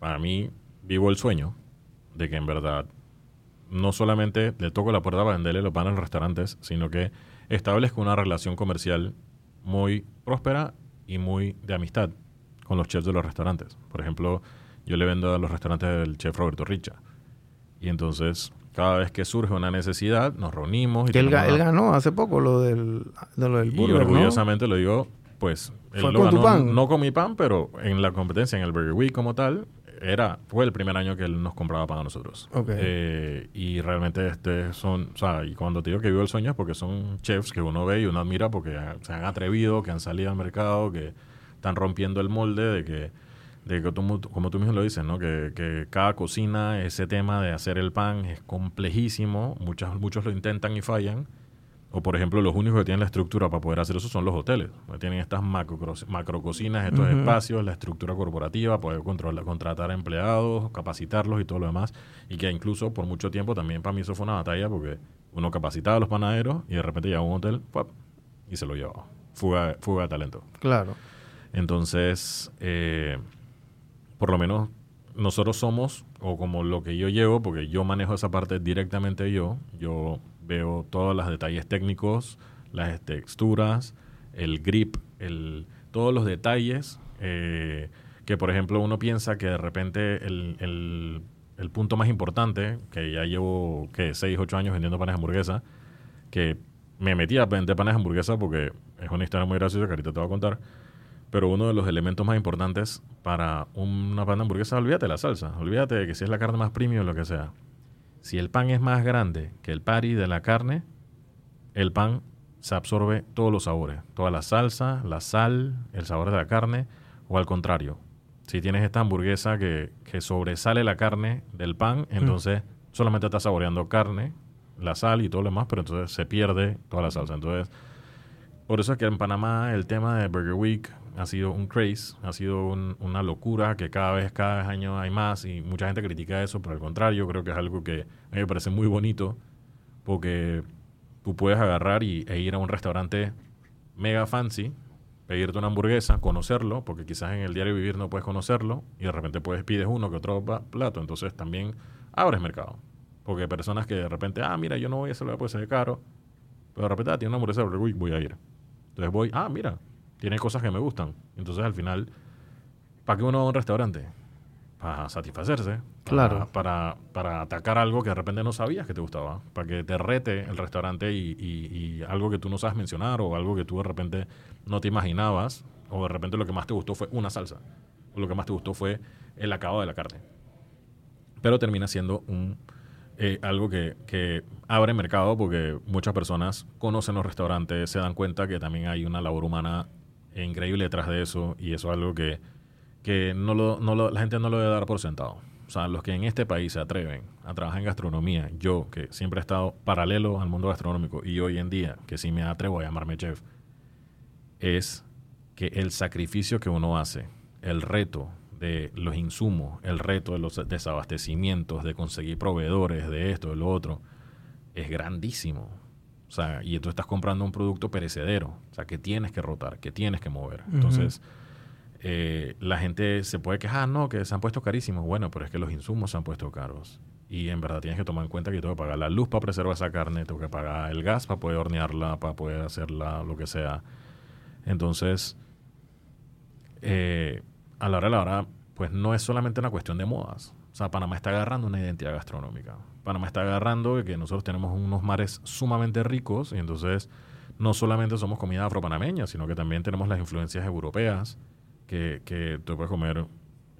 para mí vivo el sueño de que en verdad no solamente le toco la puerta para venderle los panes en restaurantes, sino que establezco una relación comercial muy próspera y muy de amistad con los chefs de los restaurantes. Por ejemplo, yo le vendo a los restaurantes del chef Roberto Richa. Y entonces, cada vez que surge una necesidad, nos reunimos. Y Que él, él ganó hace poco lo del, de lo del y burger, ¿no? orgullosamente lo digo, pues, él Fue lo con tu ganó pan. no con mi pan, pero en la competencia, en el Burger Week como tal, era, fue el primer año que él nos compraba pan a nosotros. Eh, y realmente este son, o sea, y cuando te digo que vivo el sueño es porque son chefs que uno ve y uno admira porque se han atrevido, que han salido al mercado, que están rompiendo el molde de que, de que tú, como tú mismo lo dices, ¿no? Que, que cada cocina, ese tema de hacer el pan es complejísimo, muchas, muchos lo intentan y fallan. O, por ejemplo, los únicos que tienen la estructura para poder hacer eso son los hoteles. Tienen estas macro, macro cocinas, estos espacios, la estructura corporativa, poder controlar, contratar empleados, capacitarlos y todo lo demás. Y que incluso por mucho tiempo también para mí eso fue una batalla porque uno capacitaba a los panaderos y de repente llegaba a un hotel ¡pap! y se lo llevaba. Fuga, fuga de talento. Claro. Entonces, eh, por lo menos nosotros somos, o como lo que yo llevo, porque yo manejo esa parte directamente yo, yo veo todos los detalles técnicos, las texturas, el grip, el, todos los detalles, eh, que por ejemplo uno piensa que de repente el, el- el punto más importante, que ya llevo, que 6, 8 años vendiendo panes de hamburguesa, que me metí a vender panes de hamburguesa porque es una historia muy graciosa que ahorita te voy a contar. Pero uno de los elementos más importantes para una pan de hamburguesa, olvídate de la salsa, olvídate de que si es la carne más premium o lo que sea. Si el pan es más grande que el patty de la carne, el pan se absorbe todos los sabores, toda la salsa, la sal, el sabor de la carne, o al contrario. Si tienes esta hamburguesa que, que sobresale la carne del pan, entonces solamente estás saboreando carne, la sal y todo lo demás, pero entonces se pierde toda la salsa. Entonces, por eso es que en Panamá el tema de Burger Week ha sido un craze, ha sido un- una locura que cada vez, cada año hay más y mucha gente critica eso, pero al contrario, creo que es algo que a mí me parece muy bonito porque tú puedes agarrar y, e ir a un restaurante mega fancy, pedirte una hamburguesa, conocerlo, porque quizás en el diario vivir no puedes conocerlo y de repente puedes pides uno que otro plato, entonces también abres mercado. Porque hay personas que de repente, ah, mira, yo no voy a hacerlo, puede ser caro, pero de repente ah, tiene una hamburguesa voy a ir. Entonces voy, ah, mira, tiene cosas que me gustan. Entonces al final, ¿para qué uno va a un restaurante? Para satisfacerse. para- Claro. Para, para atacar algo que de repente no sabías que te gustaba. Para que te rete el restaurante y, y- y algo que tú no sabes mencionar o algo que tú de repente no te imaginabas. O de repente lo que más te gustó fue una salsa. O lo que más te gustó fue el acabado de la carne. Pero termina siendo un, eh, algo que, que abre mercado porque muchas personas conocen los restaurantes, se dan cuenta que también hay una labor humana increíble detrás de eso y eso es algo que, que no lo, no lo- la gente no lo debe dar por sentado. O sea, los que en este país se atreven a trabajar en gastronomía, yo que siempre he estado paralelo al mundo gastronómico y hoy en día que sí me atrevo a llamarme chef, es que el sacrificio que uno hace, el reto de los insumos, el reto de los desabastecimientos, de conseguir proveedores, de esto, de lo otro, es grandísimo. O sea, y tú estás comprando un producto perecedero, o sea, que tienes que rotar, que tienes que mover. Entonces, eh, la gente se puede quejar, no, que se han puesto carísimos. Bueno, pero es que los insumos se han puesto caros. Y en verdad tienes que tomar en cuenta que yo tengo que pagar la luz para preservar esa carne, tengo que pagar el gas para poder hornearla, para poder hacerla, lo que sea. Entonces, eh, a la hora de la hora, pues no es solamente una cuestión de modas. O sea, Panamá está agarrando una identidad gastronómica. Panamá está agarrando que nosotros tenemos unos mares sumamente ricos y entonces no solamente somos comida afropanameña, sino que también tenemos las influencias europeas que, que tú puedes comer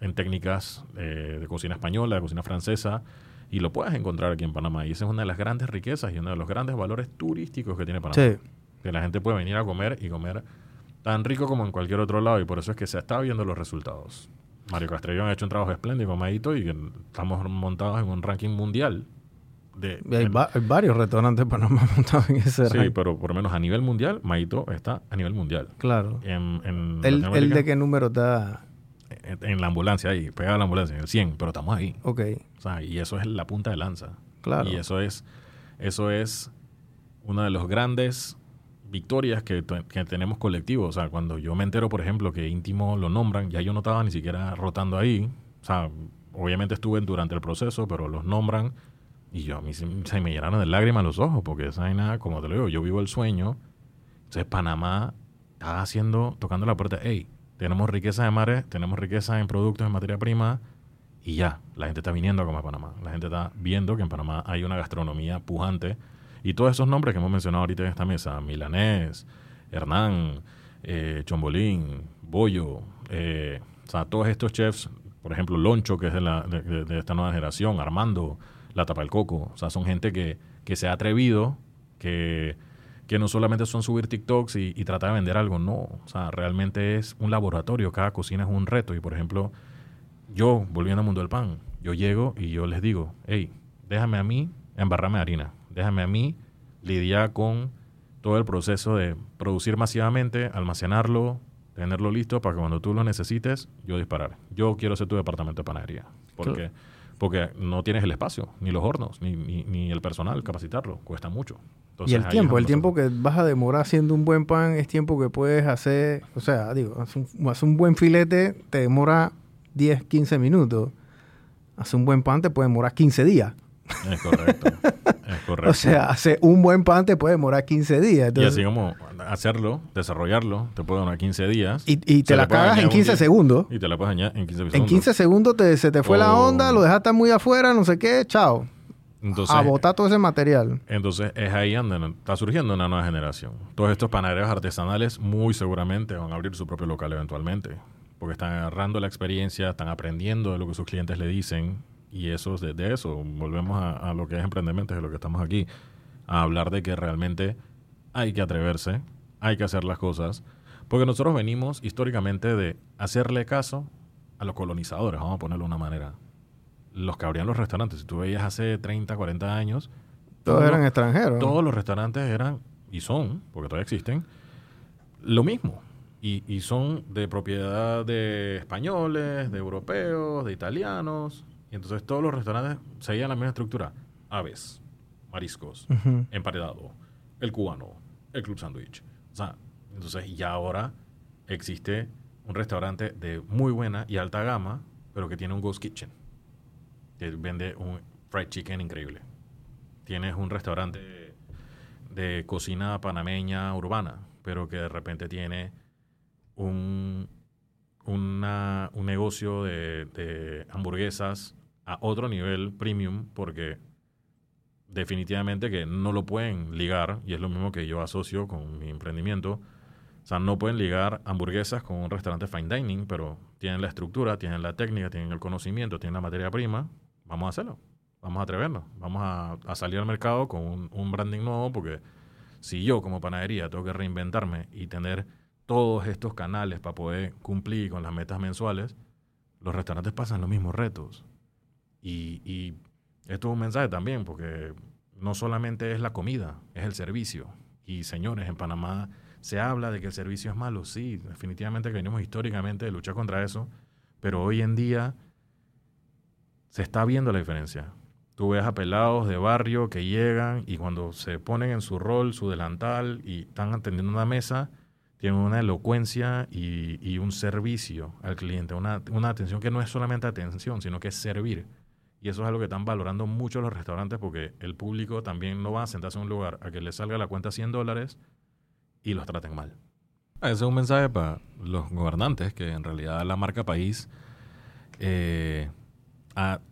en técnicas eh, de cocina española, de cocina francesa, y lo puedes encontrar aquí en Panamá. Y esa es una de las grandes riquezas y uno de los grandes valores turísticos que tiene Panamá Sí. que la gente puede venir a comer y comer tan rico como en cualquier otro lado y por eso es que se está viendo los resultados. Mario Castrellón ha hecho un trabajo espléndido con Maito y estamos montados en un ranking mundial. De, hay, en- va- hay varios restaurantes Panamá montados en ese sí, ranking. pero por lo menos a nivel mundial, Maito está a nivel mundial. Claro. En, en ¿El, ¿El de qué número está? en, en la ambulancia ahí, pegada a la ambulancia, en el 100, pero estamos ahí. Ok, O sea, y eso es la punta de lanza. claro. Y eso es, eso es una de las grandes victorias que, tenemos colectivos. O sea, cuando yo me entero, por ejemplo, que íntimo lo nombran, ya yo no estaba ni siquiera rotando ahí, O sea, obviamente estuve durante el proceso, pero los nombran y yo a mí se, me llenaron de lágrimas los ojos porque esa vaina, como te lo digo, yo vivo el sueño. Entonces Panamá está haciendo, tocando la puerta, hey, tenemos riqueza de mares, tenemos riqueza en productos, en materia prima, y ya, la gente está viniendo a comer Panamá. La gente está viendo que en Panamá hay una gastronomía pujante. Y todos esos nombres que hemos mencionado ahorita en esta mesa, Milanés, Hernán, eh, Chombolín, Bollo, eh, o sea, todos estos chefs, por ejemplo, Loncho, que es de, la, de, esta nueva generación, Armando, La Tapa del Coco, o sea, son gente que, que se ha atrevido, que, que no solamente son subir TikToks y, y tratar de vender algo, no, o sea, realmente es un laboratorio, cada cocina es un reto. Y por ejemplo, yo, volviendo al mundo del pan, yo llego y yo les digo, hey, déjame a mí embarrarme harina, déjame a mí lidiar con todo el proceso de producir masivamente, almacenarlo, tenerlo listo para que cuando tú lo necesites, yo disparar. Yo quiero ser tu departamento de panadería. Porque, porque no tienes el espacio, ni los hornos, ni, ni, ni el personal, capacitarlo, cuesta mucho. Entonces, y el tiempo, el tiempo que vas a demorar haciendo un buen pan es tiempo que puedes hacer, o sea, digo, hacer un, hacer un buen filete te demora 10, 15 minutos. Hacer un buen pan te puede demorar 15 días. Es correcto. es correcto. O sea, hacer un buen pan te puede demorar 15 días. y Entonces, así como hacerlo, desarrollarlo, te puede durar 15 días. y, y te la cagas en un 15 día. segundos. Y te la puedes añadir en 15 segundos. En 15 segundos te, se te fue la Oh. onda, lo dejaste muy afuera, no sé qué, chao. Entonces, a botar todo ese material. Entonces es ahí donde está surgiendo una nueva generación. Todos estos panaderos artesanales muy seguramente van a abrir su propio local eventualmente, porque están agarrando la experiencia, están aprendiendo de lo que sus clientes le dicen y eso es de, de eso. Volvemos a, a lo que es emprendimiento, de lo que estamos aquí, a hablar de que realmente hay que atreverse, hay que hacer las cosas, porque nosotros venimos históricamente de hacerle caso a los colonizadores, vamos a ponerlo de una manera. Los que abrían los restaurantes, si tú veías hace 30, 40 años, Todos todos eran extranjeros. todos los restaurantes eran, y son, porque todavía existen, lo mismo. Y, y son de propiedad de españoles, de europeos, de italianos. Y entonces todos los restaurantes seguían la misma estructura. Aves, mariscos, emparedado, el cubano, el club sandwich. O sea, entonces ya ahora existe un restaurante de muy buena y alta gama, pero que tiene un ghost kitchen. Que vende un fried chicken increíble. Tienes un restaurante de cocina panameña urbana, pero que de repente tiene un, una- un negocio de, de hamburguesas a otro nivel premium, porque definitivamente que no lo pueden ligar, y es lo mismo que yo asocio con mi emprendimiento. O sea, no pueden ligar hamburguesas con un restaurante fine dining, pero tienen la estructura, tienen la técnica, tienen el conocimiento, tienen la materia prima. Vamos a hacerlo. Vamos a atrevernos. Vamos a, salir al mercado con un, un branding nuevo, porque si yo como panadería tengo que reinventarme y tener todos estos canales para poder cumplir con las metas mensuales, los restaurantes pasan los mismos retos. Y, esto es un mensaje también, porque no solamente es la comida, es el servicio. Y señores, en Panamá se habla de que el servicio es malo. Sí, definitivamente que venimos históricamente de luchar contra eso, pero hoy en día se está viendo la diferencia. Tú ves a pelados de barrio que llegan y cuando se ponen en su rol, su delantal y están atendiendo una mesa, tienen una elocuencia y, y un servicio al cliente, una, una atención que no es solamente atención, sino que es servir. Y eso es algo que están valorando mucho los restaurantes porque el público también no va a sentarse en un lugar a que le salga la cuenta 100 dólares y los traten mal. Ese es un mensaje para los gobernantes que en realidad la marca país eh,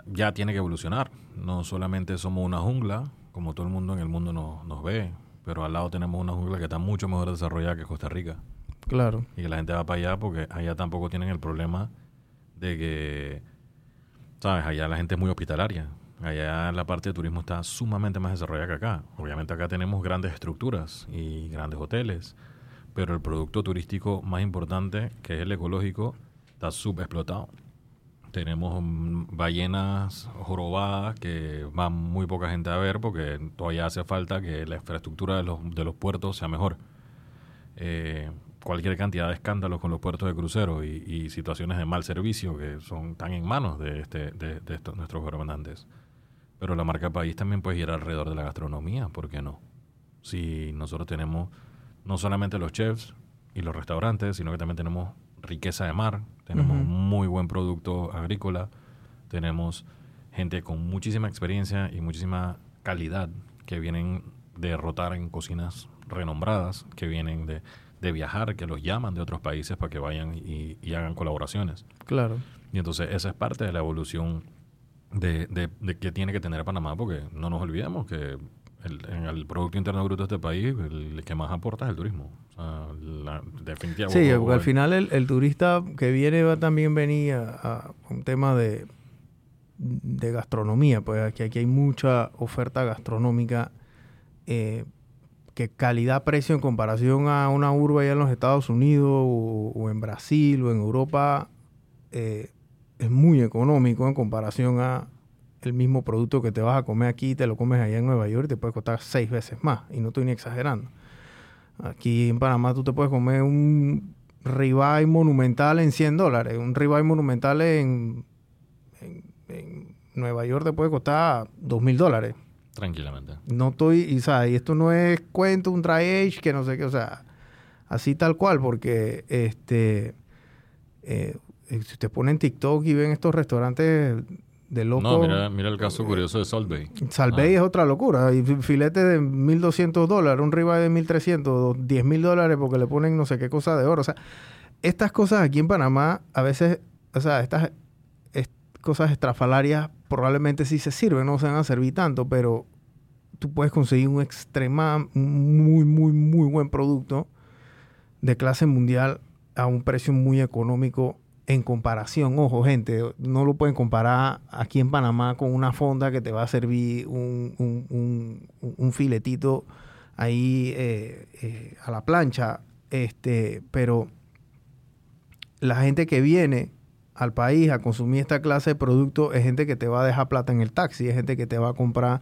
ya tiene que evolucionar. No solamente somos una jungla, como todo el mundo en el mundo nos, nos ve, pero al lado tenemos una jungla que está mucho mejor desarrollada que Costa Rica. Claro. Y que la gente va para allá porque allá tampoco tienen el problema de que, ¿sabes? Allá la gente es muy hospitalaria. Allá la parte de turismo está sumamente más desarrollada que acá. Obviamente acá tenemos grandes estructuras y grandes hoteles, pero el producto turístico más importante, que es el ecológico, está subexplotado. Tenemos mm, ballenas jorobadas que va muy poca gente a ver porque todavía hace falta que la infraestructura de los, de los puertos sea mejor. Eh, cualquier cantidad de escándalos con los puertos de crucero y, y situaciones de mal servicio que son tan en manos de, este, de, de estos, nuestros gobernantes. Pero la marca país también puede girar alrededor de la gastronomía, ¿por qué no? Si nosotros tenemos no solamente los chefs y los restaurantes, sino que también tenemos riqueza de mar, tenemos muy buen producto agrícola, tenemos gente con muchísima experiencia y muchísima calidad que vienen de rotar en cocinas renombradas, que vienen de, de viajar, que los llaman de otros países para que vayan y, y hagan colaboraciones. Claro. Y entonces esa es parte de la evolución de, de, de que tiene que tener Panamá, porque no nos olvidemos que el, en el Producto Interno Bruto de este país, el que más aporta es el turismo. O sea, la, definitivamente. Sí, porque al final el, el turista que viene va también venir a, a un tema de, de gastronomía, pues aquí, aquí hay mucha oferta gastronómica eh, que calidad-precio en comparación a una urba allá en los Estados Unidos o, en Brasil o en Europa eh, es muy económico en comparación a el mismo producto que te vas a comer aquí, te lo comes allá en Nueva York y te puede costar seis veces más. Y no estoy ni exagerando. Aquí en Panamá tú te puedes comer un ribeye monumental en 100 dólares. Un ribeye monumental en, en, Nueva York te puede costar 2 mil dólares. Tranquilamente. No estoy, y, ¿sabes? y esto no es cuento, un dry age, que no sé qué, o sea, así tal cual, porque este, eh, si usted pone en TikTok y ven estos restaurantes de loco. No, mira, mira el caso curioso de Salt Bay. Salvey Ah. es otra locura. Y fi- filete de 1.200 dólares, un ribeye de 1.300, 10.000 dólares porque le ponen no sé qué cosa de oro. O sea, estas cosas aquí en Panamá, a veces, o sea, estas es- cosas estrafalarias probablemente sí se sirven, no se van a servir tanto, pero tú puedes conseguir un extrema, muy, muy, muy buen producto de clase mundial a un precio muy económico en comparación. Ojo, gente, no lo pueden comparar aquí en Panamá con una fonda que te va a servir un- un filetito ahí eh, eh, a la plancha. Este, pero la gente que viene al país a consumir esta clase de producto es gente que te va a dejar plata en el taxi, es gente que te va a comprar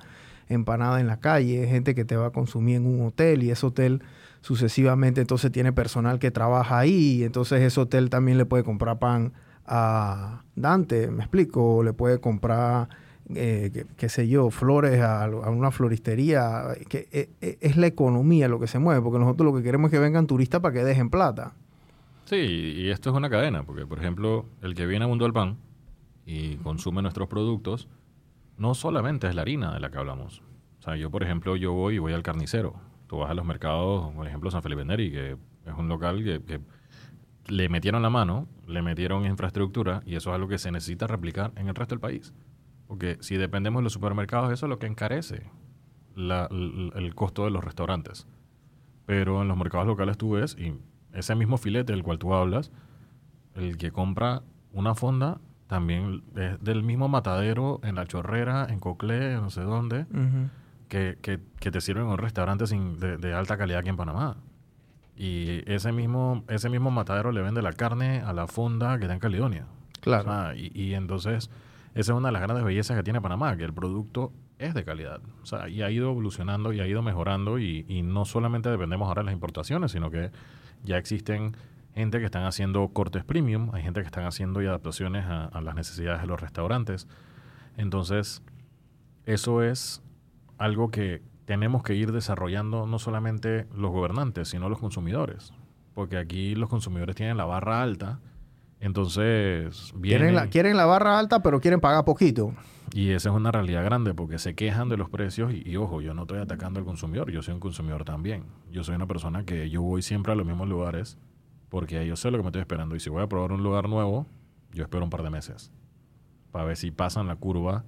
empanada en la calle, es gente que te va a consumir en un hotel y ese hotel sucesivamente entonces tiene personal que trabaja ahí y entonces ese hotel también le puede comprar pan a Dante, me explico, le puede comprar, eh, qué, sé yo, flores a, a una floristería, que eh, eh, es la economía lo que se mueve, porque nosotros lo que queremos es que vengan turistas para que dejen plata. Sí, y esto es una cadena, porque por ejemplo, el que viene a Mundo del Pan y consume nuestros productos, no solamente es la harina de la que hablamos. O sea, yo por ejemplo, yo voy y voy al carnicero. Tú vas a los mercados, por ejemplo, San Felipe Neri, que es un local que, le metieron la mano, le metieron infraestructura y eso es algo que se necesita replicar en el resto del país. Porque si dependemos de los supermercados, eso es lo que encarece el costo de los restaurantes. Pero en los mercados locales tú ves, y ese mismo filete del cual tú hablas, el que compra una fonda también es del mismo matadero en La Chorrera, en Coclé, no sé dónde, que, que- que te sirven en un restaurante sin- de, de alta calidad aquí en Panamá. Y ese mismo, ese mismo matadero le vende la carne a la fonda que está en Caledonia. Claro. Y, y entonces, esa es una de las grandes bellezas que tiene Panamá, que el producto es de calidad. O sea, y ha ido evolucionando y ha ido mejorando y, y no solamente dependemos ahora de las importaciones, sino que ya existen gente que están haciendo cortes premium, hay gente que están haciendo y adaptaciones a, a las necesidades de los restaurantes. Entonces, eso es algo que tenemos que ir desarrollando no solamente los gobernantes, sino los consumidores. Porque aquí los consumidores tienen la barra alta, entonces vienen Quieren la, quieren la barra alta, pero quieren pagar poquito. Y esa es una realidad grande porque se quejan de los precios y, y, ojo, yo no estoy atacando al consumidor, yo soy un consumidor también. Yo soy una persona que yo voy siempre a los mismos lugares porque yo sé lo que me estoy esperando y si voy a probar un lugar nuevo, yo espero un par de meses para ver si pasan la curva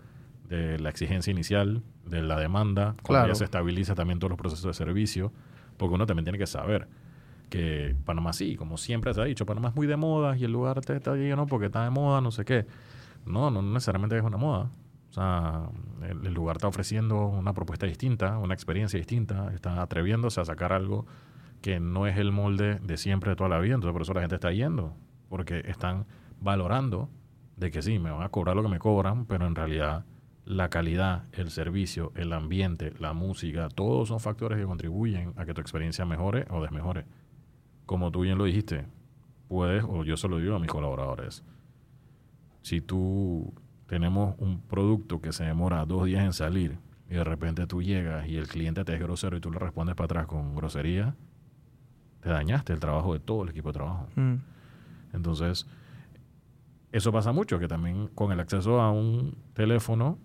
de la exigencia inicial, de la demanda, cuando Claro. ya se estabiliza también todos los procesos de servicio, porque uno también tiene que saber que Panamá sí, como siempre se ha dicho, Panamá es muy de moda y el lugar te está lleno porque está de moda, no sé qué. No, no necesariamente es una moda. O sea, el, el lugar está ofreciendo una propuesta distinta, una experiencia distinta, está atreviéndose a sacar algo que no es el molde de siempre de toda la vida. Entonces, por eso la gente está yendo, porque están valorando de que sí, me van a cobrar lo que me cobran, pero en realidad la calidad, el servicio, el ambiente, la música, todos son factores que contribuyen a que tu experiencia mejore o desmejore. Como tú bien lo dijiste, puedes, o yo se lo digo a mis colaboradores, si tú tenemos un producto que se demora dos días en salir y de repente tú llegas y el cliente te es grosero y tú le respondes para atrás con grosería, te dañaste el trabajo de todo el equipo de trabajo. Mm. Entonces, eso pasa mucho, que también con el acceso a un teléfono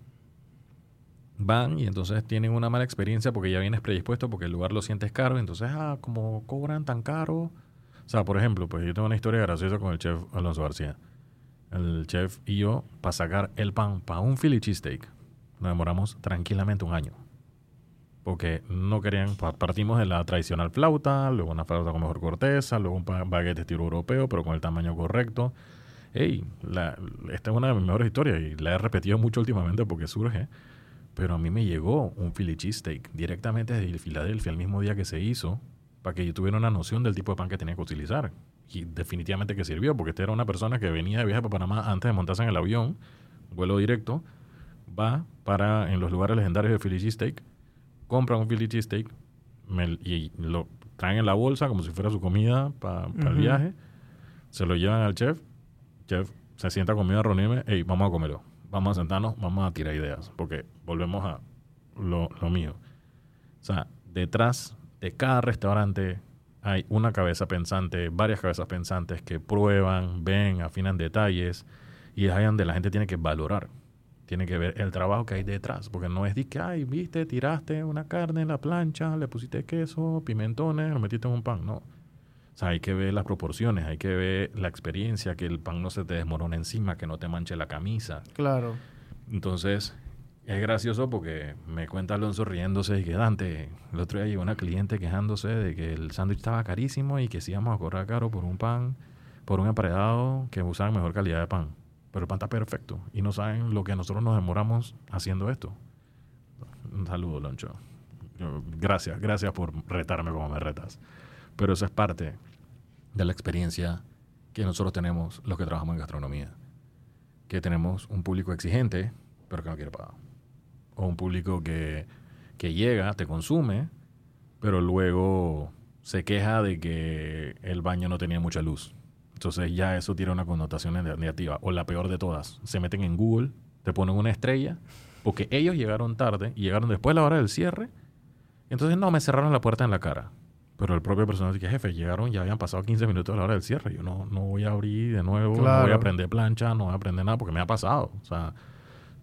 van y entonces tienen una mala experiencia porque ya vienes predispuesto porque el lugar lo sientes caro, entonces, ah, como cobran tan caro. O sea, por ejemplo, pues yo tengo una historia graciosa con el chef Alonso García. El chef y yo, para sacar el pan para un Philly cheesesteak, nos demoramos tranquilamente un año. Porque no querían, pa- partimos de la tradicional flauta, luego una flauta con mejor corteza, luego un baguette estilo europeo, pero con el tamaño correcto. Ey, la- esta es una de mis mejores historias y la he repetido mucho últimamente porque surge. Pero a mí me llegó un Philly cheesesteak directamente desde Filadelfia el mismo día que se hizo para que yo tuviera una noción del tipo de pan que tenía que utilizar. Y definitivamente que sirvió, porque esta era una persona que venía de viaje para Panamá antes de montarse en el avión, vuelo directo, va para en los lugares legendarios de Philly cheesesteak, compra un Philly me- y lo traen en la bolsa como si fuera su comida para el viaje, se lo llevan al chef, chef se sienta conmigo a reunirme, hey, vamos a comerlo, vamos a sentarnos, vamos a tirar ideas, porque volvemos a lo, lo mío. O sea, detrás de cada restaurante hay una cabeza pensante, varias cabezas pensantes que prueban, ven, afinan detalles y es ahí donde la gente tiene que valorar. Tiene que ver el trabajo que hay detrás, porque no es de que, ay, viste, tiraste una carne en la plancha, le pusiste queso, pimentones, lo metiste en un pan. No. O sea, hay que ver las proporciones, hay que ver la experiencia, que el pan no se te desmorone encima, que no te manche la camisa. Claro. Entonces, es gracioso porque me cuenta Alonso riéndose y que Dante, el otro día llegó una cliente quejándose de que el sándwich estaba carísimo y que sí íbamos a cobrar caro por un pan, por un emparedado que usaban mejor calidad de pan. Pero el pan está perfecto y no saben lo que nosotros nos demoramos haciendo esto. Un saludo, Loncho. Gracias, gracias por retarme como me retas. Pero eso es parte de la experiencia que nosotros tenemos los que trabajamos en gastronomía que tenemos un público exigente, pero que no quiere pagar. O un público que, que llega, te consume, pero luego se queja de que el baño no tenía mucha luz. Entonces ya eso tiene una connotación neg- negativa. O la peor de todas, se meten en Google, te ponen una estrella, porque ellos llegaron tarde y llegaron después de la hora del cierre. Entonces no, me cerraron la puerta en la cara. Pero el propio personal dice, jefe, llegaron, ya habían pasado 15 minutos de la hora del cierre. Yo no, no voy a abrir de nuevo, no voy a aprender plancha, no voy a aprender nada, porque me ha pasado. O sea,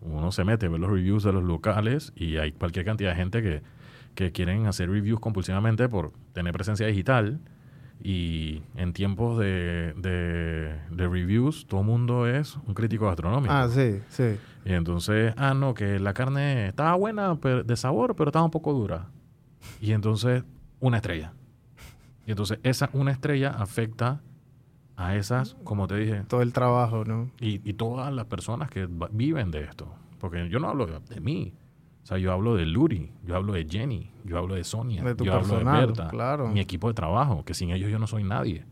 uno se mete, ve los reviews de los locales y hay cualquier cantidad de gente que, que quieren hacer reviews compulsivamente por tener presencia digital. Y en tiempos de, de, de reviews, todo el mundo es un crítico gastronómico. Ah, sí, sí. Y entonces, ah, no, que la carne estaba buena pero- de sabor, pero estaba un poco dura. Y entonces, una estrella. Y entonces, esa una estrella afecta a esas, como te dije, Todo el trabajo, ¿no? y, y todas las personas que viven de esto. Porque yo no hablo de, de mí. O sea, yo hablo de Luri, yo hablo de Jenny, yo hablo de Sonia, De tu yo hablo de Berta, claro. mi equipo de trabajo, que sin ellos yo no soy nadie.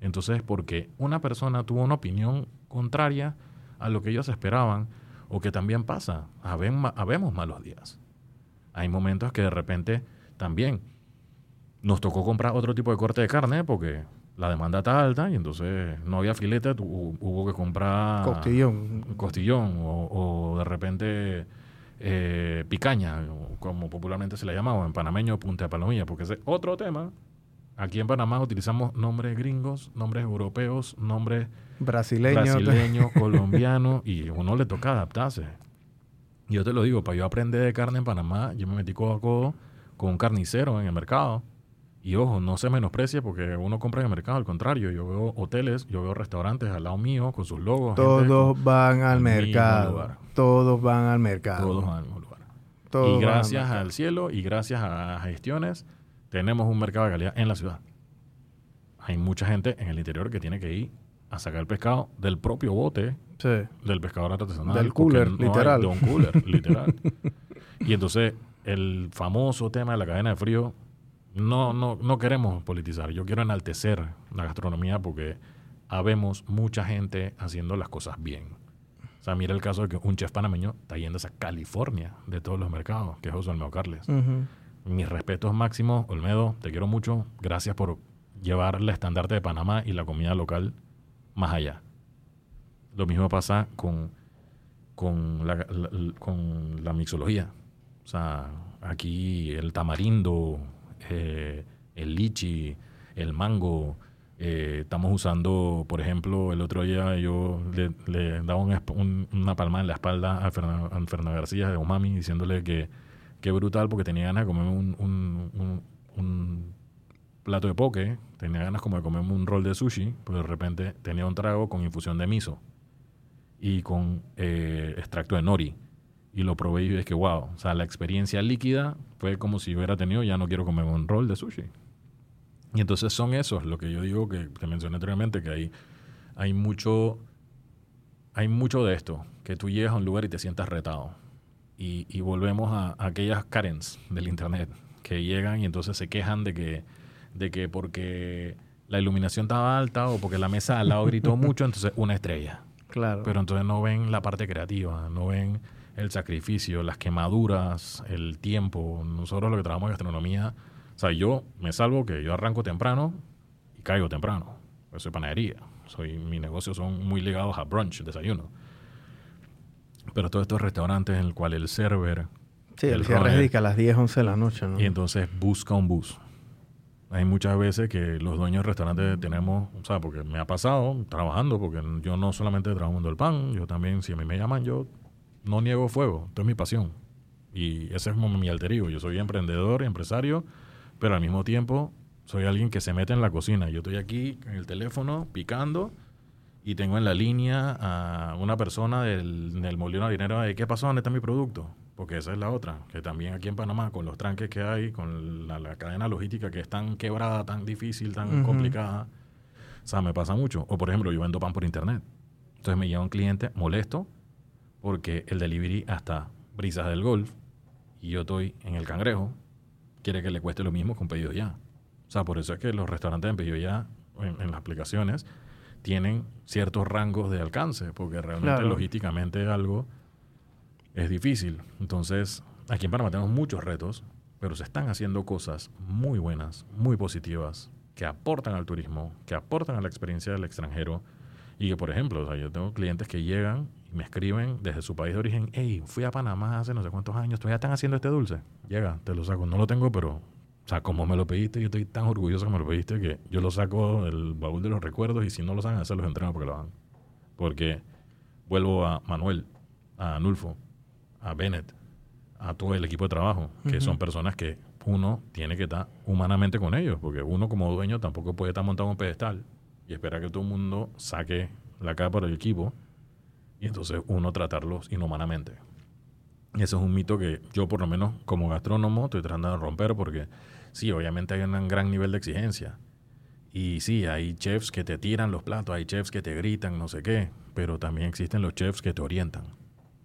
Entonces, porque una persona tuvo una opinión contraria a lo que ellos esperaban, o que también pasa, habemos malos días. Hay momentos que de repente también nos tocó comprar otro tipo de corte de carne porque la demanda está alta y entonces no había filete, tu- hubo que comprar Costillón. costillón o, o de repente eh, picaña, como popularmente se le llamaba, en panameño punta de palomilla, porque ese es otro tema. Aquí en Panamá utilizamos nombres gringos, nombres europeos, nombres Brasileño. brasileños, colombianos, y uno le toca adaptarse. Y yo te lo digo, para yo aprender de carne en Panamá, yo me metí codo a codo con un carnicero en el mercado. Y ojo, no se menosprecia porque uno compra en el mercado, al contrario, yo veo hoteles, yo veo restaurantes al lado mío con sus logos. gente Todos van al al mercado. lugar. Todos van al mercado. todos al mismo lugar. Todos y van al gracias al cielo y gracias a gestiones, tenemos un mercado de calidad en la ciudad. Hay mucha gente en el interior que tiene que ir a sacar el pescado del propio bote Sí. del pescador artesanal. Del porque cooler, no hay- literal. de un cooler, literal. Y entonces, el famoso tema de la cadena de frío, no, no, no queremos politizar. Yo quiero enaltecer la gastronomía porque habemos mucha gente haciendo las cosas bien. O sea, mira el caso de que un chef panameño está yendo a California de todos los mercados, que es José Olmedo Carles. Mis respetos máximos, Olmedo, te quiero mucho. Gracias por llevar el estandarte de Panamá y la comida local más allá. Lo mismo pasa con, con, la, la- la- con la mixología. O sea, aquí el tamarindo, eh, el lichi, el mango, Eh, estamos usando, por ejemplo, el otro día yo le, daba una palmada en la espalda a Fernando, García de Umami diciéndole que qué brutal porque tenía ganas de comerme un plato de poke, tenía ganas como de comerme un rol de sushi, pero de repente tenía un trago con infusión de miso y con eh, extracto de nori. Y lo probé y es que, wow, o sea, la experiencia líquida fue como si hubiera tenido, ya no quiero comerme un rol de sushi. Y entonces son esos, lo que yo digo que te mencioné anteriormente, que hay, hay mucho hay mucho de esto, que tú llegas a un lugar y te sientas retado. Y, y volvemos a, a aquellas Karens del internet que llegan y entonces se quejan de que, de que porque la iluminación estaba alta o porque la mesa al lado gritó mucho, entonces una estrella. Claro. Pero entonces no ven la parte creativa, no ven el sacrificio, las quemaduras, el tiempo. Nosotros lo que trabajamos en gastronomía, o sea, yo me salvo que yo arranco temprano y caigo temprano. Yo soy panadería. Soy, mis negocios son muy ligados a brunch, desayuno. Pero todos estos restaurantes en el cual el server sí, el cierre que a las 10, 11 de la noche, ¿no? y entonces busca un bus. Hay muchas veces que los dueños de restaurantes tenemos, o sea, porque me ha pasado trabajando, porque yo no solamente trabajo en el pan, yo también, si a mí me llaman, yo no niego fuego, esto es mi pasión. Y ese es mi alter ego. Yo soy emprendedor, empresario, pero al mismo tiempo soy alguien que se mete en la cocina. Yo estoy aquí en el teléfono picando y tengo en la línea a una persona del, del molino de dinero de qué pasó, dónde está mi producto. Porque esa es la otra, que también aquí en Panamá, con los tranques que hay, con la, la cadena logística que es tan quebrada, tan difícil, tan complicada, o sea, me pasa mucho. O por ejemplo, yo vendo pan por internet. Entonces me llega un cliente molesto porque el delivery hasta Brisas del Golf y yo estoy en el Cangrejo, quiere que le cueste lo mismo con pedido ya. O sea, por eso es que los restaurantes en pedido ya, en, en las aplicaciones, tienen ciertos rangos de alcance, porque realmente Claro. logísticamente algo es difícil. Entonces, aquí en Panamá tenemos muchos retos, pero se están haciendo cosas muy buenas, muy positivas, que aportan al turismo, que aportan a la experiencia del extranjero. Y que, por ejemplo, o sea, yo tengo clientes que llegan y me escriben desde su país de origen, hey, fui a Panamá hace no sé cuántos años, todavía están haciendo este dulce. Llega, te lo saco. No lo tengo, pero, o sea, como me lo pediste, yo estoy tan orgulloso que me lo pediste que yo lo saco del baúl de los recuerdos y si no lo saben hacer, los entreno porque lo hagan. Porque vuelvo a Manuel, a Nulfo, a Bennett, a todo el equipo de trabajo, que son personas que uno tiene que estar humanamente con ellos, porque uno como dueño tampoco puede estar montado en un pedestal y esperar que todo el mundo saque la cara por el equipo y entonces uno tratarlos inhumanamente. Y eso es un mito que yo por lo menos como gastrónomo estoy tratando de romper porque sí, obviamente hay un gran nivel de exigencia. Y sí, hay chefs que te tiran los platos, hay chefs que te gritan, no sé qué, pero también existen los chefs que te orientan,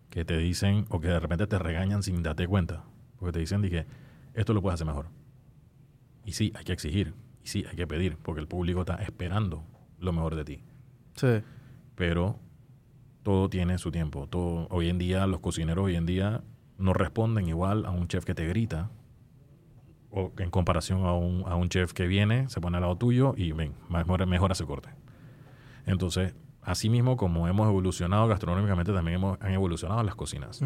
que te dicen o que de repente te regañan sin darte cuenta, porque te dicen que esto lo puedes hacer mejor. Y sí, hay que exigir, y sí, hay que pedir, porque el público está esperando lo mejor de ti Sí. pero todo tiene su tiempo. Todo, hoy en día, los cocineros hoy en día no responden igual a un chef que te grita o en comparación a un, a un chef que viene, se pone al lado tuyo y ven, mejora, mejora ese corte. Entonces, así mismo como hemos evolucionado gastronómicamente, también hemos, han evolucionado las cocinas.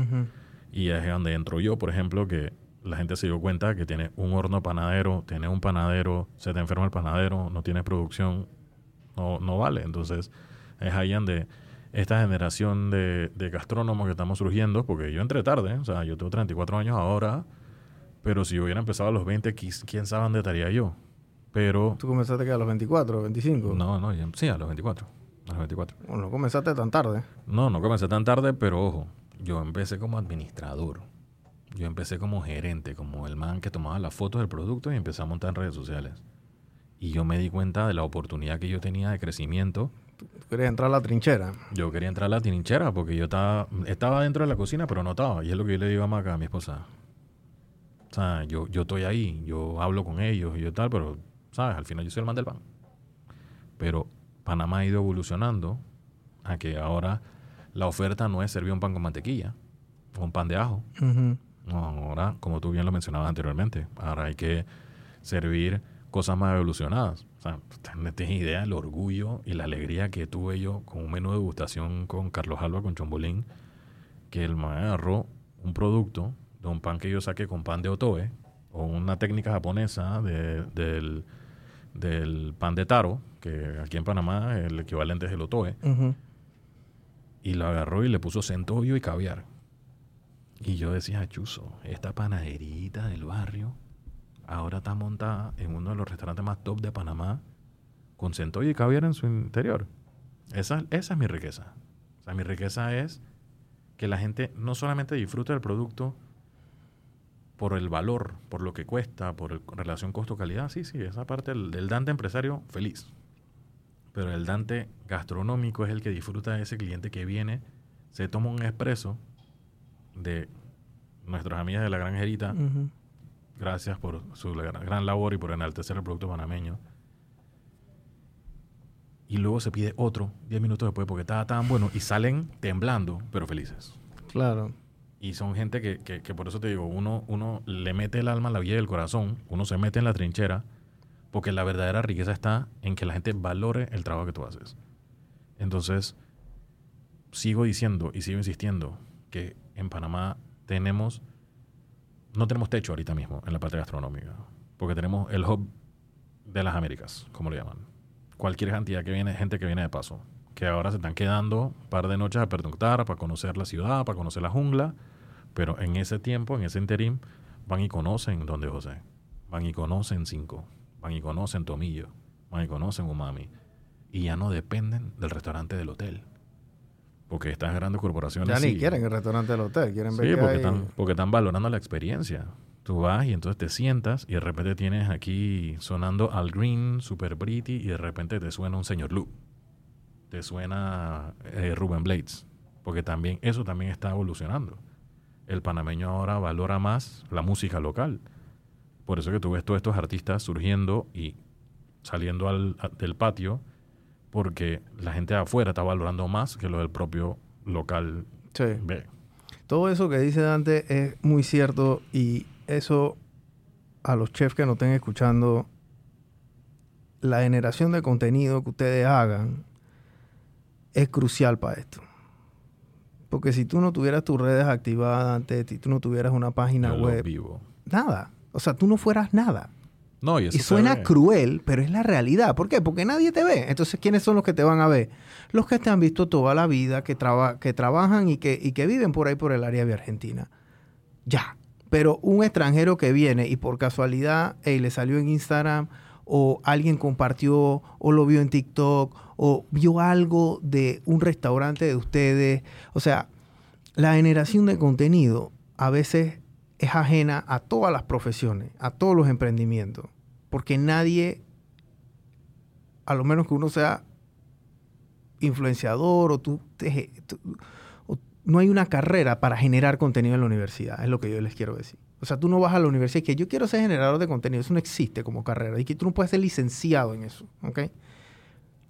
Y es donde entro yo, por ejemplo, que la gente se dio cuenta que tiene un horno panadero, tiene un panadero, se te enferma el panadero, no tienes producción, no, no vale. Entonces, es ahí donde esta generación de, de gastrónomos que estamos surgiendo, porque yo entré tarde, o sea, yo tengo 34 años ahora, pero si hubiera empezado a los 20, quis- quién sabe dónde estaría yo. Pero, Tú comenzaste que a los 24, 25. no, no, ya- sí, a los 24. A los 24. Bueno, no comenzaste tan tarde. No, no comencé tan tarde, pero ojo, yo empecé como administrador. Yo empecé como gerente, como el man que tomaba las fotos del producto y empecé a montar en redes sociales. Y yo me di cuenta de la oportunidad que yo tenía de crecimiento. Tú querías entrar a la trinchera. Yo quería entrar a la trinchera porque yo estaba, estaba dentro de la cocina, pero no estaba. Y es lo que yo le digo a Maca, a mi esposa. O sea, yo, yo estoy ahí, yo hablo con ellos y yo tal, pero, ¿sabes? Al final yo soy el man del pan. Pero Panamá ha ido evolucionando a que ahora la oferta no es servir un pan con mantequilla o un pan de ajo. No, ahora, como tú bien lo mencionabas anteriormente, ahora hay que servir cosas más evolucionadas. Sea, no tienes idea del orgullo y la alegría que tuve yo con un menú de degustación con Carlos Alba, con Chombolín, que el man agarró un producto de un pan que yo saqué con pan de otoe, o una técnica japonesa de- del, del pan de taro, que aquí en Panamá el equivalente es el otoe, y lo agarró y le puso centollo y caviar. Y yo decía, Chuzo, esta panaderita del barrio ahora está montada en uno de los restaurantes más top de Panamá con centollo y caviar en su interior. Esa, es mi riqueza. O sea, mi riqueza es que la gente no solamente disfrute del producto por el valor, por lo que cuesta, por el- relación costo-calidad. Sí, sí, esa parte del, Dante empresario, feliz. Pero el Dante gastronómico es el que disfruta de ese cliente que viene, se toma un expreso de nuestras amigas de la granjerita. Gracias por su gran, labor y por enaltecer el producto panameño. Y luego se pide otro 10 minutos después porque estaba tan bueno y salen temblando, pero felices. Claro. Y son gente que, que- que por eso te digo, uno, uno le mete el alma, la vida y el corazón, uno se mete en la trinchera, porque la verdadera riqueza está en que la gente valore el trabajo que tú haces. Entonces, sigo diciendo y sigo insistiendo que en Panamá tenemos, no tenemos techo ahorita mismo en la parte gastronómica, porque tenemos el hub de las Américas, como lo llaman. Cualquier cantidad que viene, gente que viene de paso, que ahora se están quedando un par de noches a pernoctar, para conocer la ciudad, para conocer la jungla, pero en ese tiempo, en ese interim, van y conocen Donde José, van y conocen Cinco, van y conocen Tomillo, van y conocen Umami, y ya no dependen del restaurante del hotel. Porque estas grandes corporaciones... Ya ni quieren el restaurante del hotel, quieren ver Sí, porque hay. están, porque están valorando la experiencia. Tú vas y entonces te sientas y de repente tienes aquí sonando Al Green, Super Pretty y de repente te suena un señor Lu. Te suena eh, Ruben Blades. Porque también eso también está evolucionando. El panameño ahora valora más la música local. Por eso que tú ves todos estos artistas surgiendo y saliendo al- a- del patio porque la gente de afuera está valorando más que lo del propio local Sí. ve. Todo eso que dice Dante es muy cierto y eso a los chefs que nos estén escuchando, la generación de contenido que ustedes hagan es crucial para esto. Porque si tú no tuvieras tus redes activadas antes, si tú no tuvieras una página Yo web, vivo. nada. O sea, tú no fueras nada. No, y, eso Y se suena cruel, pero es la realidad. ¿Por qué? Porque nadie te ve. Entonces, ¿quiénes son los que te van a ver? Los que te han visto toda la vida, que, traba- que trabajan y que, y que viven por ahí por el área de Argentina. Ya. Pero un extranjero que viene y por casualidad ey, le salió en Instagram o alguien compartió o lo vio en TikTok o vio algo de un restaurante de ustedes. O sea, la generación de contenido a veces es ajena a todas las profesiones, a todos los emprendimientos, porque nadie, a lo menos que uno sea influenciador o tú, no hay una carrera para generar contenido en la universidad, es lo que yo les quiero decir. O sea, tú no vas a la universidad y que yo quiero ser generador de contenido, eso no existe como carrera y que tú no puedes ser licenciado en eso, ¿ok?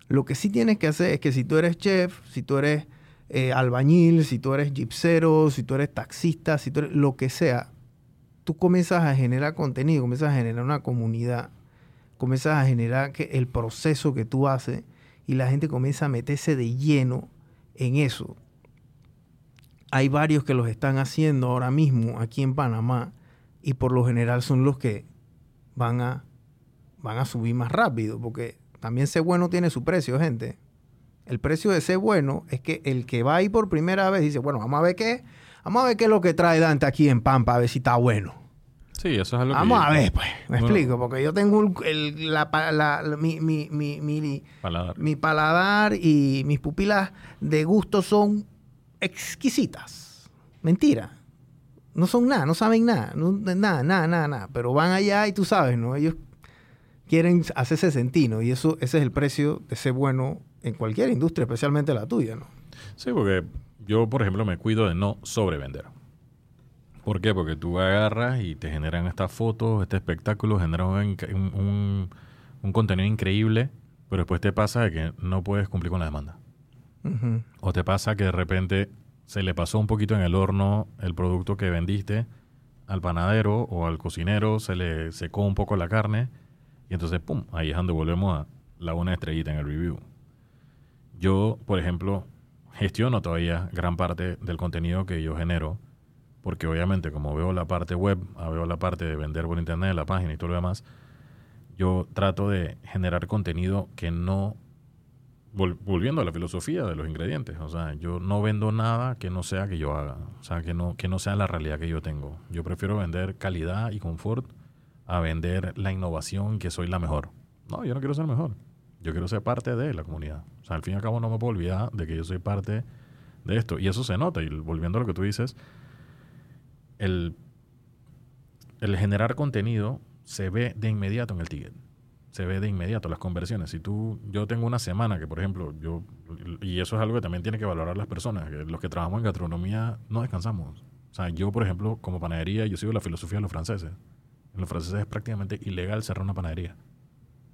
Lo que sí tienes que hacer es que si tú eres chef, si tú eres eh, albañil, si tú eres gipsero, si tú eres taxista, si tú eres lo que sea, tú comienzas a generar contenido, comienzas a generar una comunidad, comienzas a generar que el proceso que tú haces y la gente comienza a meterse de lleno en eso. Hay varios que los están haciendo ahora mismo aquí en Panamá y por lo general son los que van a, van a subir más rápido porque también ser bueno tiene su precio, gente. El precio de ser bueno es que el que va ahí por primera vez dice, bueno, vamos a ver qué, vamos a ver qué es lo que trae Dante aquí en Pampa, a ver si está bueno. Sí, eso es algo Vamos que a ver, pues. Me Bueno. explico, porque yo tengo el- la, pa- la- la- mi, mi, mi, mi, Paladar. mi paladar y mis pupilas de gusto son exquisitas. Mentira. No son nada, no saben nada, no- nada, nada, nada, nada. Pero van allá y tú sabes, ¿no? Ellos quieren hacerse sentir, ¿no? Y eso, ese es el precio de ser bueno en cualquier industria, especialmente la tuya, ¿no? Sí, porque yo, por ejemplo, me cuido de no sobrevender. ¿Por qué? Porque tú agarras y te generan estas fotos, este espectáculo, generan un, un- contenido increíble, pero después te pasa de que no puedes cumplir con la demanda. O te pasa que de repente se le pasó un poquito en el horno el producto que vendiste al panadero o al cocinero, se le secó un poco la carne y entonces, ¡pum! Ahí es donde volvemos a la una estrellita en el review. Yo, por ejemplo, gestiono todavía gran parte del contenido que yo genero porque obviamente como veo la parte web, ah, veo la parte de vender por internet, la página y todo lo demás, yo trato de generar contenido que no volviendo a la filosofía de los ingredientes, o sea, yo no vendo nada que no sea que yo haga, o sea, que no que no sea la realidad que yo tengo. Yo prefiero vender calidad y confort a vender la innovación que soy la mejor. No, yo no quiero ser mejor. Yo quiero ser parte de la comunidad. O sea, al fin y al cabo no me puedo olvidar de que yo soy parte de esto. Y eso se nota. Y volviendo a lo que tú dices, el, el generar contenido se ve de inmediato en el ticket. Se ve de inmediato las conversiones. Si tú, yo tengo una semana que, por ejemplo, yo, y eso es algo que también tiene que valorar las personas, los que trabajamos en gastronomía no descansamos. O sea, yo, por ejemplo, como panadería, yo sigo la filosofía de los franceses. En los franceses es prácticamente ilegal cerrar una panadería.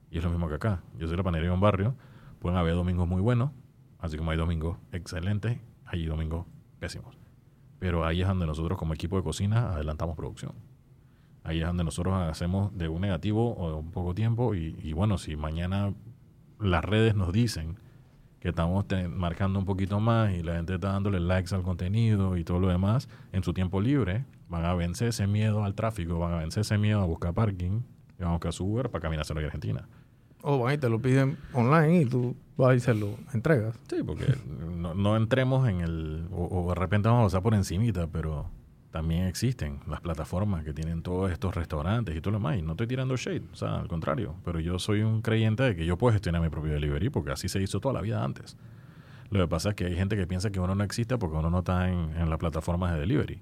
Y es lo mismo que acá. Yo soy la panadería de un barrio. Pueden haber domingos muy buenos, así como hay domingos excelentes, hay domingos pésimos. Pero ahí es donde nosotros como equipo de cocina adelantamos producción. Ahí es donde nosotros hacemos de un negativo o de un poco tiempo y, bueno, si mañana las redes nos dicen que estamos marcando un poquito más y la gente está dándole likes al contenido y todo lo demás en su tiempo libre, van a vencer ese miedo al tráfico, van a vencer ese miedo a buscar parking y van a buscar su Uber para caminar hacia la Argentina. O van y te lo piden online y tú vas y se lo entregas. Sí, porque no, entremos en el... O, de repente vamos a pasar por encimita, pero también existen las plataformas que tienen todos estos restaurantes y todo lo demás. Y no estoy tirando shade, o sea, al contrario. Pero yo soy un creyente de que yo puedo gestionar mi propio delivery porque así se hizo toda la vida antes. Lo que pasa es que hay gente que piensa que uno no existe porque uno no está en, en las plataformas de delivery.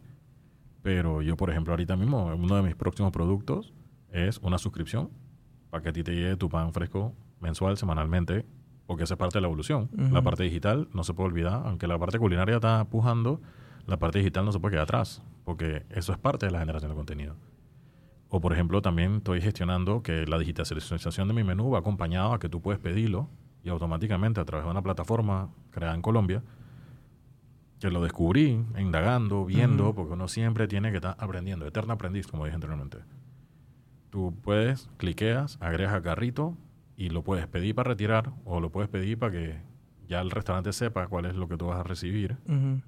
Pero yo, por ejemplo, ahorita mismo, uno de mis próximos productos es una suscripción para que a ti te llegue tu pan fresco mensual, semanalmente, porque esa es parte de la evolución. La parte digital no se puede olvidar, aunque la parte culinaria está pujando, la parte digital no se puede quedar atrás, porque eso es parte de la generación de contenido. O por ejemplo, también estoy gestionando que la digitalización de mi menú va acompañado a que tú puedes pedirlo y automáticamente a través de una plataforma creada en Colombia, que lo descubrí indagando, viendo, porque uno siempre tiene que estar aprendiendo, eterno aprendiz, como dije anteriormente. Tú puedes, cliqueas, agregas a carrito y lo puedes pedir para retirar o lo puedes pedir para que ya el restaurante sepa cuál es lo que tú vas a recibir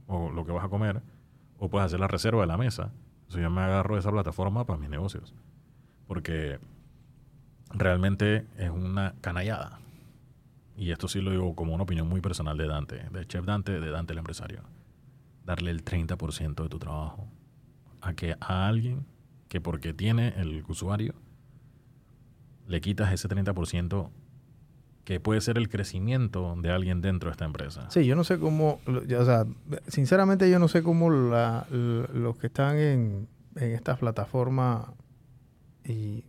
o lo que vas a comer o puedes hacer la reserva de la mesa. Entonces yo me agarro de esa plataforma para mis negocios porque realmente es una canallada. Y esto sí lo digo como una opinión muy personal de Dante, de Chef Dante, de Dante el empresario. Darle el 30% de tu trabajo a que a alguien que porque tiene el usuario, le quitas ese 30% que puede ser el crecimiento de alguien dentro de esta empresa. Sí, yo no sé cómo, o sea, sinceramente yo no sé cómo los que están en, en estas plataformas y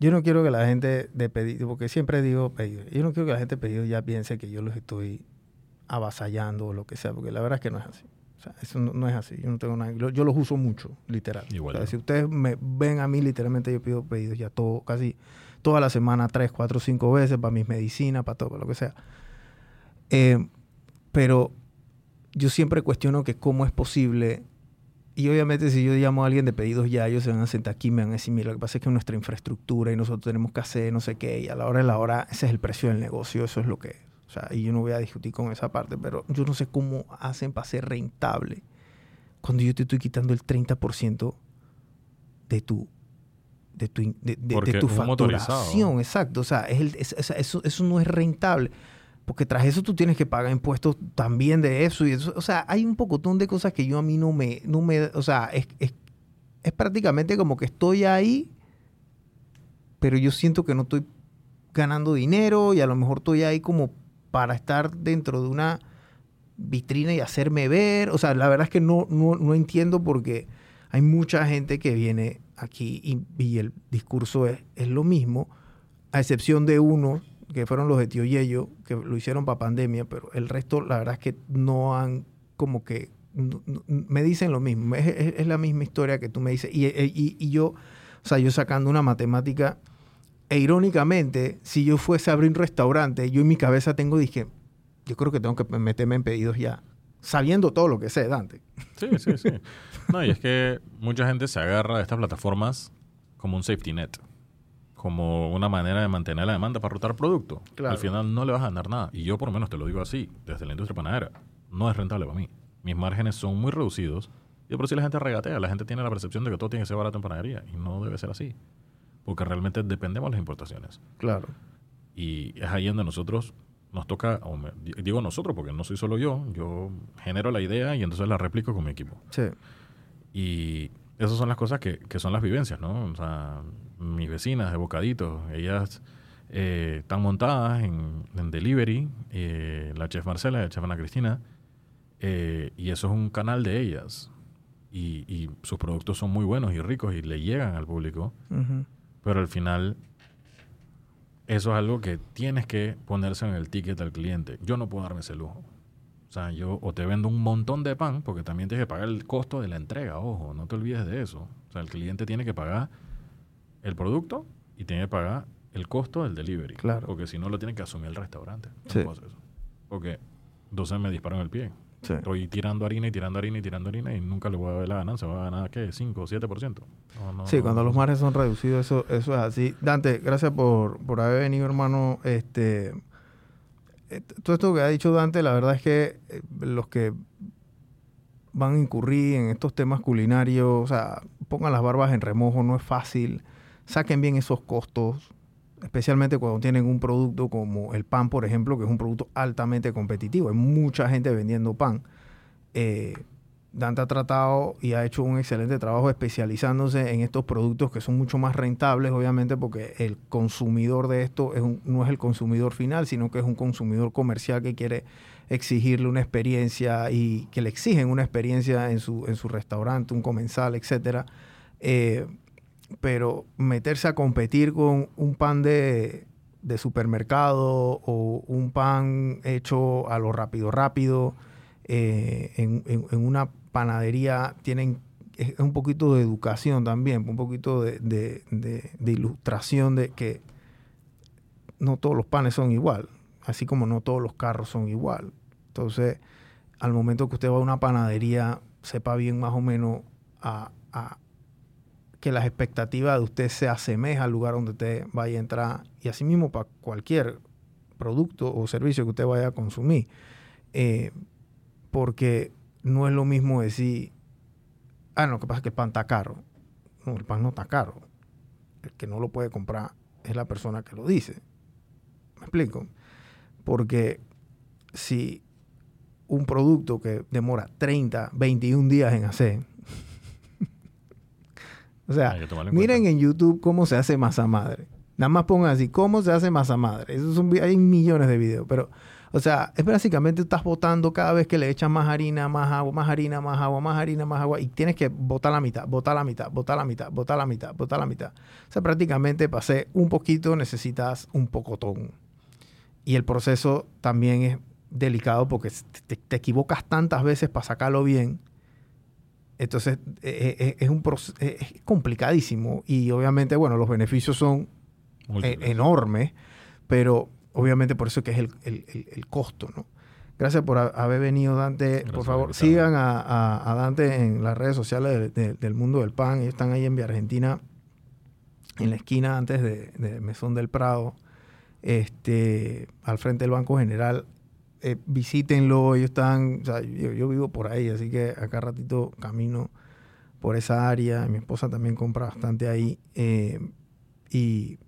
yo no quiero que la gente de pedido, porque siempre digo pedido, yo no quiero que la gente de pedido ya piense que yo los estoy avasallando o lo que sea, porque la verdad es que no es así eso no, es así. Yo no tengo nada. Yo, los uso mucho, literal. si ustedes me ven a mí, literalmente yo pido pedidos ya todo, casi toda la semana, tres, cuatro, cinco veces para mis medicinas, para todo, para lo que sea. Eh, pero yo siempre cuestiono que cómo es posible. Y obviamente si yo llamo a alguien de pedidos ya, ellos se van a sentar aquí y me van a decir, mira, lo que pasa es que nuestra infraestructura y nosotros tenemos que hacer no sé qué, y a la hora de la hora, ese es el precio del negocio, eso es lo que es sea, y yo no voy a discutir con esa parte, pero yo no sé cómo hacen para ser rentable cuando yo te estoy quitando el 30% de tu de tu, de, tu facturación. Exacto. O sea, es eso, eso no es rentable. Porque tras eso tú tienes que pagar impuestos también de eso. Y eso. O sea, hay un pocotón de cosas que yo a mí no me... No me o sea, es, es, es prácticamente como que estoy ahí, pero yo siento que no estoy ganando dinero y a lo mejor estoy ahí como para estar dentro de una vitrina y hacerme ver. O sea, la verdad es que no, no, entiendo porque hay mucha gente que viene aquí y, el discurso es, es, lo mismo, a excepción de uno, que fueron los de Tío Yello, que lo hicieron para pandemia, pero el resto, la verdad es que no han como que... me dicen lo mismo, es, la misma historia que tú me dices. Y, y, y yo, o sea, yo sacando una matemática e irónicamente, si yo fuese a abrir un restaurante, yo en mi cabeza tengo, dije, yo creo que tengo que meterme en pedidos ya, sabiendo todo lo que sé, Dante. Sí, sí, sí. No, y es que mucha gente se agarra a estas plataformas como un safety net, como una manera de mantener la demanda para rotar producto. Al final no le vas a ganar nada. Y yo por lo menos te lo digo así, desde la industria panadera. No es rentable para mí. Mis márgenes son muy reducidos. Y por si la gente regatea, la gente tiene la percepción de que todo tiene que ser barato en panadería. Y no debe ser así. Porque realmente dependemos de las importaciones. Claro. Y es ahí donde nosotros nos toca, o me- digo nosotros porque no soy solo yo, yo genero la idea y entonces la replico con mi equipo. Sí. Y esas son las cosas que, que son las vivencias, ¿no? O sea, mis vecinas de Bocaditos, ellas eh, están montadas en, en delivery, eh, la chef Marcela y la chef Ana Cristina, eh, y eso es un canal de ellas. Y, y sus productos son muy buenos y ricos y le llegan al público, Ujú. Pero al final eso es algo que tienes que ponerse en el ticket al cliente. Yo no puedo darme ese lujo. O sea, yo o te vendo un montón de pan, porque también tienes que pagar el costo de la entrega, ojo, no te olvides de eso. O sea, el cliente tiene que pagar el producto y tiene que pagar el costo del delivery. Claro. Porque si no, lo tiene que asumir el restaurante. No Sí. puedo hacer eso. Porque entonces me disparan el pie. Sí. Estoy tirando harina y tirando harina y tirando harina y nunca le voy a ver la ganancia. Voy a ganar, ¿qué? ¿5 o 7%? No, no, Sí, no, cuando los mares son reducidos, eso, eso es así. Dante, gracias por, por haber venido, hermano. Este, eh, todo esto que ha dicho Dante, la verdad es que eh, los que van a incurrir en estos temas culinarios, o sea, pongan las barbas en remojo, no es fácil. Saquen bien esos costos, especialmente cuando tienen un producto como el pan, por ejemplo, que es un producto altamente competitivo. Hay mucha gente vendiendo pan. Eh, Dante ha tratado y ha hecho un excelente trabajo especializándose en estos productos que son mucho más rentables, obviamente, porque el consumidor de esto es un- no es el consumidor final, sino que es un consumidor comercial que quiere exigirle una experiencia y que le exigen una experiencia en su, en su restaurante, un comensal, etcétera. Eh, pero meterse a competir con un pan de, de supermercado o un pan hecho a lo rápido, rápido, eh, en, en- una panadería tienen un poquito de educación también, un poquito de, de- ilustración de que no todos los panes son igual, así como no todos los carros son igual. Entonces, al momento que usted va a una panadería, sepa bien más o menos a que las expectativas de usted se asemeja al lugar donde usted vaya a entrar y asimismo para cualquier producto o servicio que usted vaya a consumir. Eh, porque no es lo mismo decir, ah, no, lo que pasa es que el pan está caro. No, el pan no está caro. El que no lo puede comprar es la persona que lo dice. ¿Me explico? Porque si un producto que demora 30, 21 días en hacer, o sea, miren cuenta. en YouTube cómo se hace masa madre. Nada más pongan así, ¿cómo se hace masa madre? Vi- hay millones de videos, pero, o sea, es básicamente estás botando cada vez que le echas más harina, más agua, más harina, más agua, más harina, más agua, y tienes que botar la mitad, botar la mitad, botar la mitad, botar la mitad, botar la mitad. O sea, prácticamente para hacer un poquito necesitas un pocotón. Y el proceso también es delicado porque te, te equivocas tantas veces para sacarlo bien. Entonces eh, eh, es, un es complicadísimo y obviamente, bueno, los beneficios son enormes, pero obviamente por eso es que es el, el- el- el costo, ¿no? Gracias por ha- haber venido, Dante. Gracias por favor, sigan a, a- a Dante en las redes sociales de- de- del mundo del pan. Ellos están ahí en Vía Argentina, en la esquina antes de, de Mesón del Prado, este, al frente del Banco General. Eh, visítenlo, ellos están, o sea, yo, vivo por ahí, así que acá ratito camino por esa área. Mi esposa también compra bastante ahí. eh, y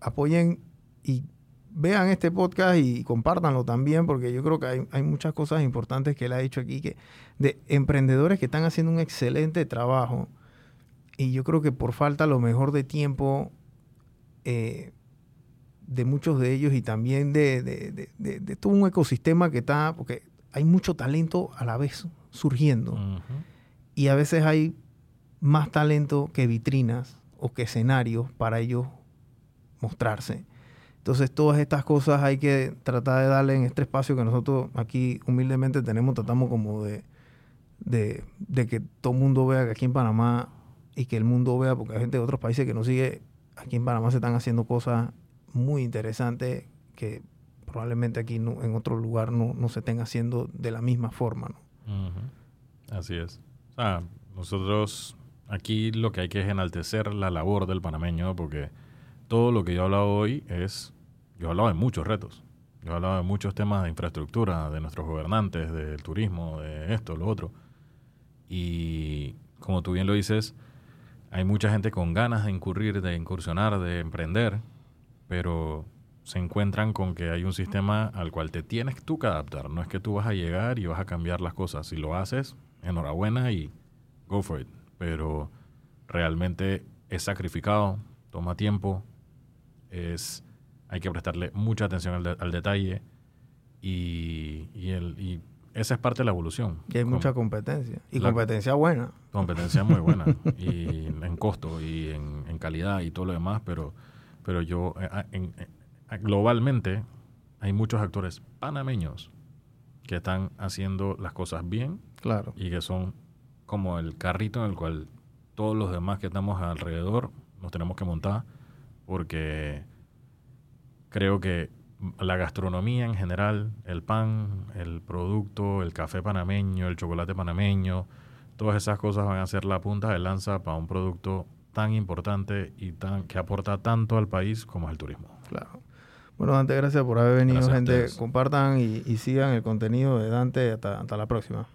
apoyen y vean este podcast y compártanlo también, porque yo creo que hay, hay muchas cosas importantes que él ha dicho aquí, que de emprendedores que están haciendo un excelente trabajo. Y yo creo que por falta lo mejor de tiempo eh, de muchos de ellos y también de, de- de- de- todo un ecosistema que está, porque hay mucho talento a la vez surgiendo y a veces hay más talento que vitrinas o que escenarios para ellos mostrarse. Entonces todas estas cosas hay que tratar de darle en este espacio que nosotros aquí humildemente tenemos, tratamos como de, de, de que todo el mundo vea que aquí en Panamá y que el mundo vea, porque hay gente de otros países que nos sigue, aquí en Panamá se están haciendo cosas muy interesantes que probablemente aquí no- en otro lugar no, no se estén haciendo de la misma forma. ¿no? Ujú. Así es. Sea, nosotros aquí lo que hay que es enaltecer la labor del panameño, porque todo lo que yo he hablado hoy es, yo he hablado de muchos retos. Yo he hablado de muchos temas de infraestructura, de nuestros gobernantes, del turismo, de esto, lo otro. Y como tú bien lo dices, hay mucha gente con ganas de incurrir, de incursionar, de emprender, pero se encuentran con que hay un sistema al cual te tienes tú que adaptar. No es que tú vas a llegar y vas a cambiar las cosas. Si lo haces, enhorabuena y go for it. Pero realmente es sacrificado, toma tiempo, es, hay que prestarle mucha atención al, de- al detalle y, y, el, y esa es parte de la evolución. Y hay Com- mucha competencia. Y La- competencia buena. competencia muy buena y en costo y en, en calidad y todo lo demás, pero, pero yo, eh, ah, en- eh, globalmente, hay muchos actores panameños que están haciendo las cosas bien Claro. y que son como el carrito en el cual todos los demás que estamos alrededor nos tenemos que montar porque creo que la gastronomía en general, el pan, el producto, el café panameño, el chocolate panameño, todas esas cosas van a ser la punta de lanza para un producto tan importante y tan que aporta tanto al país como es el turismo. Claro. Bueno, Dante, gracias por haber venido, Gracias gente. Compartan y, y sigan el contenido de Dante. Hasta, hasta la próxima.